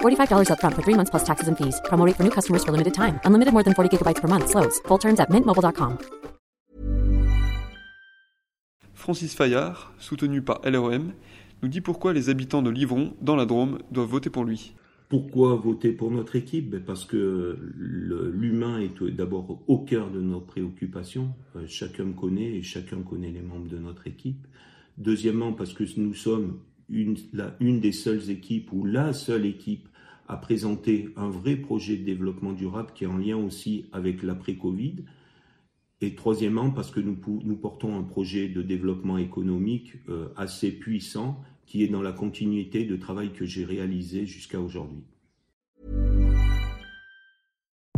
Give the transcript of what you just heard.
$45 upfront for three months plus taxes and fees. Promo rate for new customers for limited time. Unlimited more than 40 gigabytes per month. Slows. Full terms at mintmobile.com. Francis Fayard, soutenu par LREM, nous dit pourquoi les habitants de Livron, dans la Drôme, doivent voter pour lui. Pourquoi voter pour notre équipe? Ben, Parce que l'humain est d'abord au cœur de nos préoccupations. Euh, Chacun me connaît et chacun connaît les membres de notre équipe. Deuxièmement, parce que nous sommes une, des seules équipes ou la seule équipe à présenter un vrai projet de développement durable qui est en lien aussi avec l'après-Covid. Et troisièmement, parce que nous portons un projet de développement économique euh, assez puissant qui est dans la continuité de travail que j'ai réalisé jusqu'à aujourd'hui.